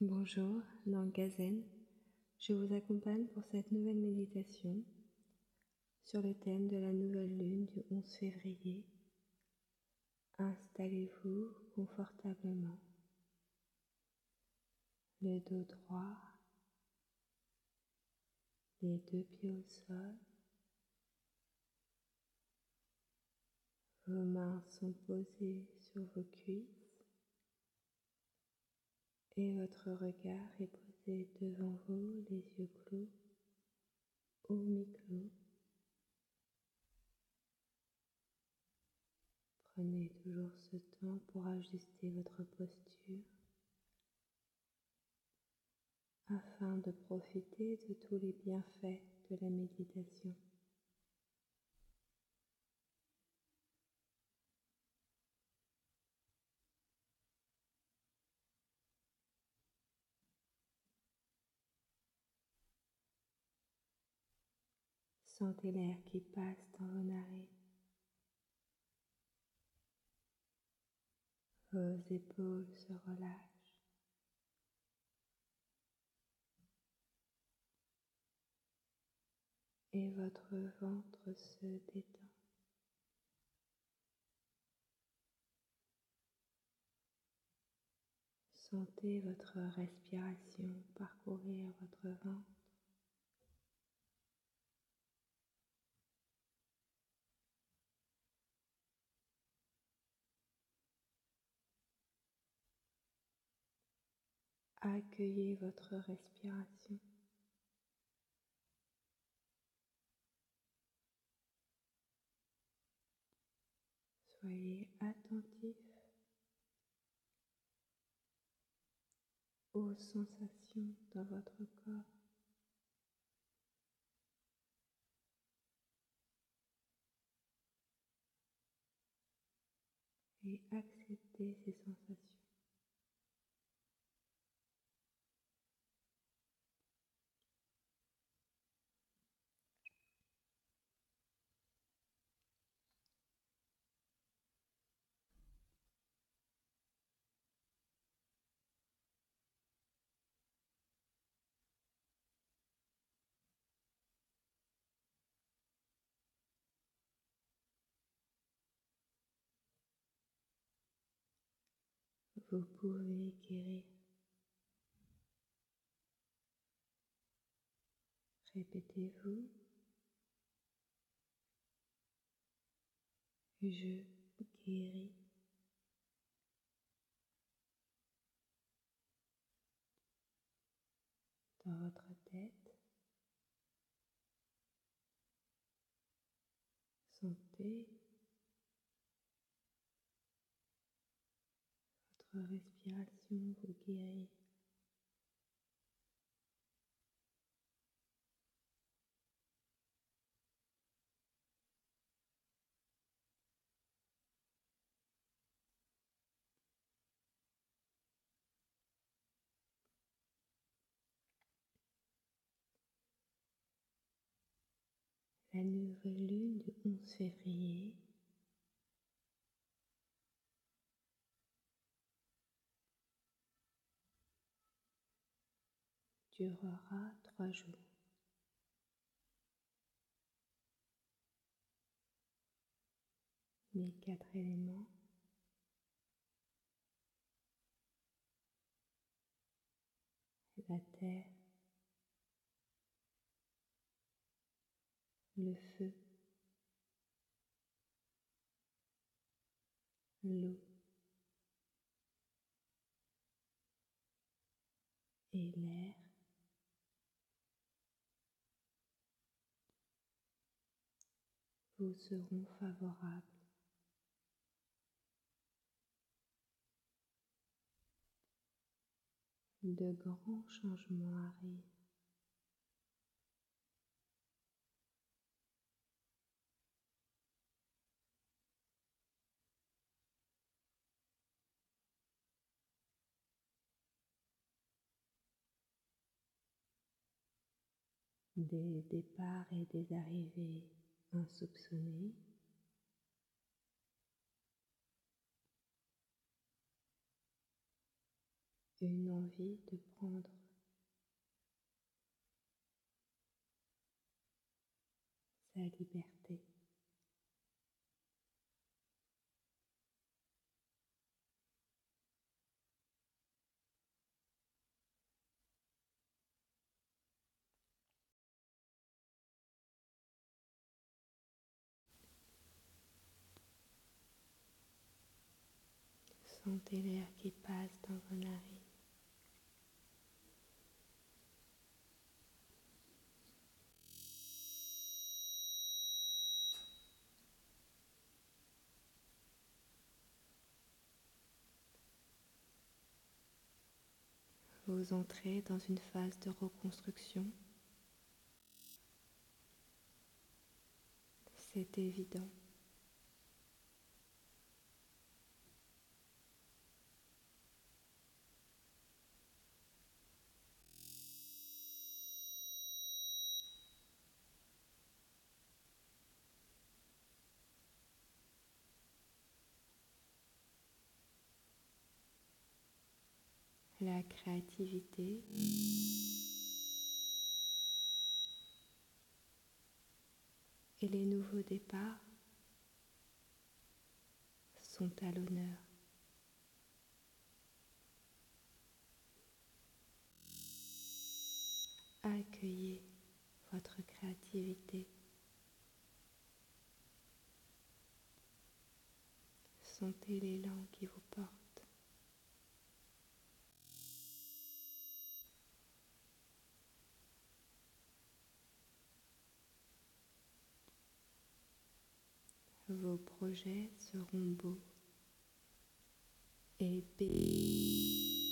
Bonjour, dans Gazen, je vous accompagne pour cette nouvelle méditation sur le thème de la nouvelle lune du 11 février. Installez-vous confortablement, le dos droit, les deux pieds au sol, vos mains sont posées sur vos cuisses et votre regard est posé devant vous, les yeux clos ou mi-clos. Prenez toujours ce temps pour ajuster votre posture afin de profiter de tous les bienfaits de la méditation. Sentez l'air qui passe dans vos narines. Vos épaules se relâchent. Et votre ventre se détend. Sentez votre respiration parcourir votre ventre. Accueillez votre respiration. Soyez attentif aux sensations dans votre corps. Et acceptez ces sensations. Vous pouvez guérir. Répétez-vous. Je guéris. Dans votre tête, sentez respiration vous guérit. La nouvelle lune du 11 février durera trois jours. Les quatre éléments. La terre, le feu, l'eau. Et l'air vous seront favorables. De grands changements arrivent. des départs et des arrivées insoupçonné. une envie de prendre sa liberté. Sentez l'air qui passe dans vos narines. Vous entrez dans une phase de reconstruction. C'est évident. La créativité. Et les nouveaux départs sont à l'honneur. Accueillez votre créativité. Sentez l'élan qui vous porte. Vos projets seront beaux et bénis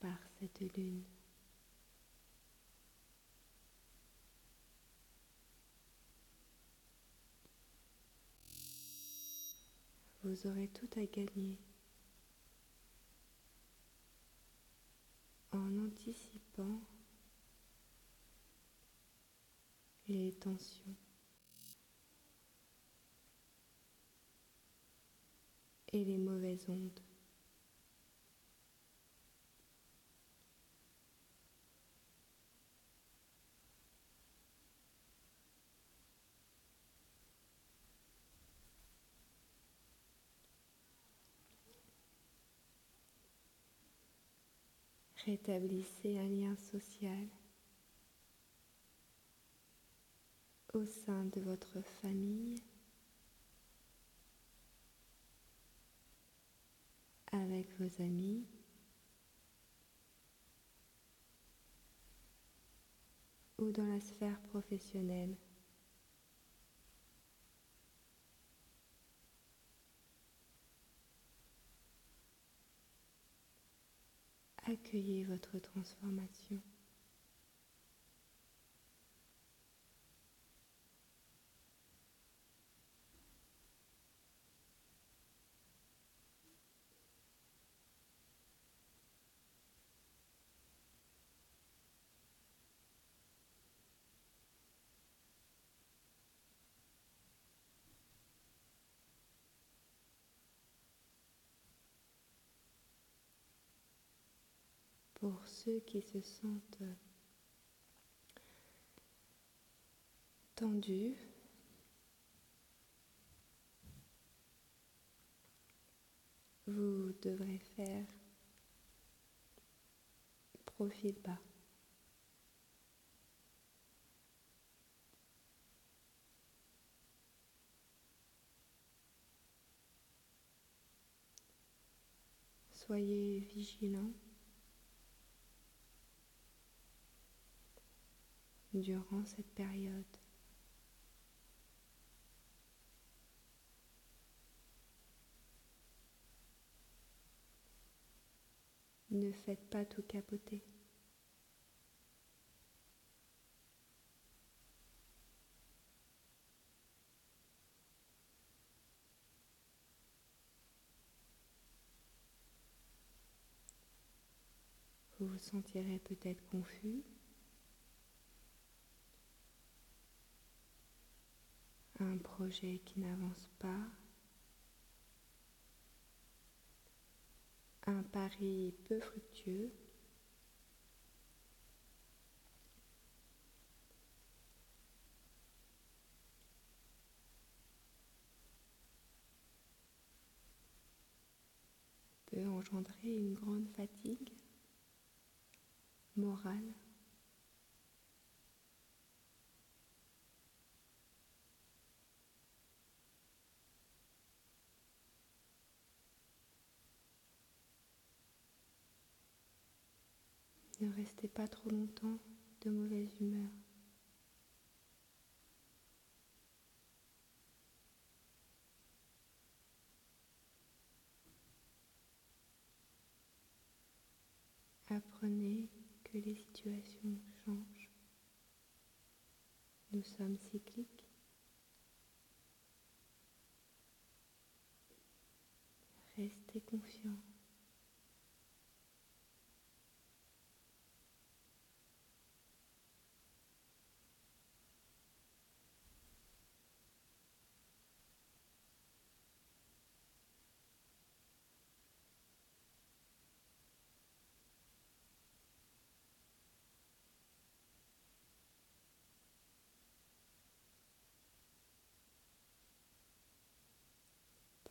par cette lune. Vous aurez tout à gagner en anticipant les tensions et les mauvaises ondes. Rétablissez un lien social au sein de votre famille, avec vos amis, ou dans la sphère professionnelle. Accueillez votre transformation. Pour ceux qui se sentent tendus. Vous devrez faire profil bas. Soyez vigilants durant cette période. Ne faites pas tout capoter. Vous vous sentirez peut-être confus. un projet qui n'avance pas, un pari peu fructueux, peut engendrer une grande fatigue morale. Ne restez pas trop longtemps de mauvaise humeur. Apprenez que les situations changent. Nous sommes cycliques. Restez confiants.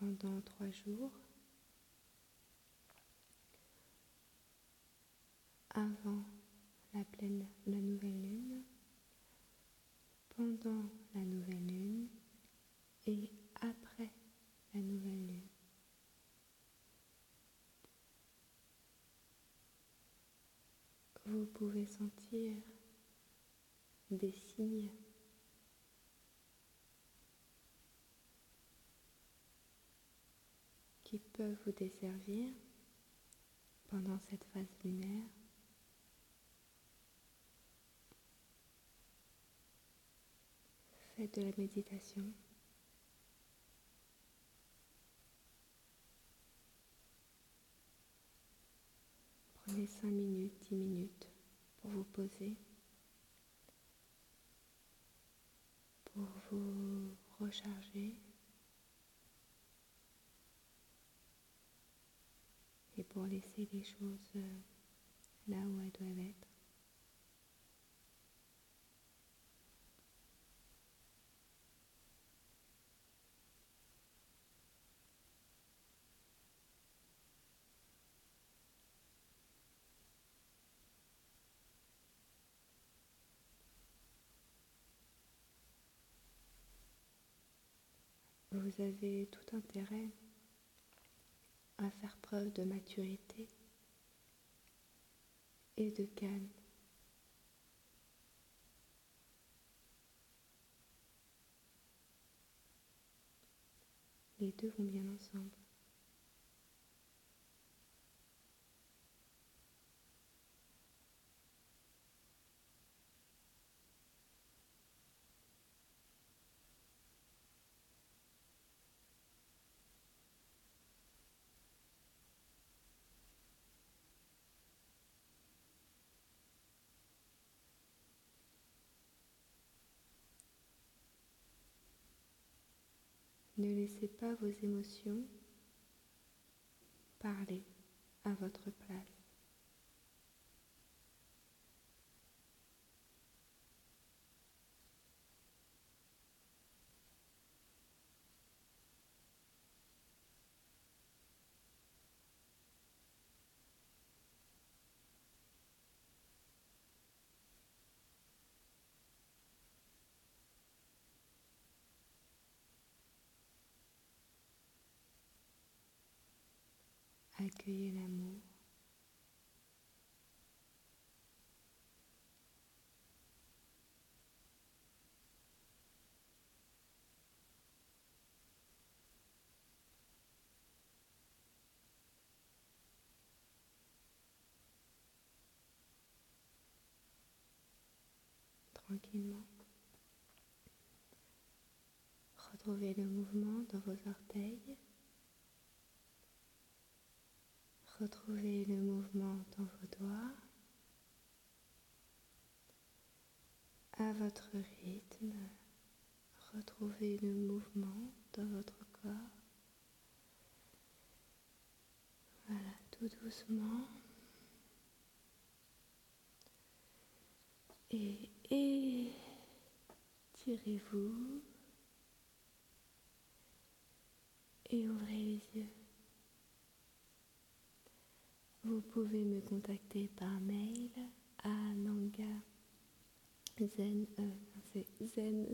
Pendant trois jours avant la pleine, la nouvelle lune, pendant la nouvelle lune et après la nouvelle lune. Vous pouvez sentir des signes qui peuvent vous desservir pendant cette phase lunaire. Faites de la méditation. Prenez 5 minutes, 10 minutes pour vous poser, pour vous recharger. et pour laisser les choses euh, là où elles doivent être. Vous avez tout intérêt preuve de maturité et de calme. Les deux vont bien ensemble. Ne laissez pas vos émotions parler à votre place. Accueillez l'amour. Tranquillement. Retrouvez le mouvement dans vos orteils. Retrouvez le mouvement dans vos doigts à votre rythme. Retrouvez le mouvement dans votre corps. Voilà, tout doucement. Et étirez-vous. Et ouvrez les yeux. Vous pouvez me contacter par mail à nanga zen, euh, zen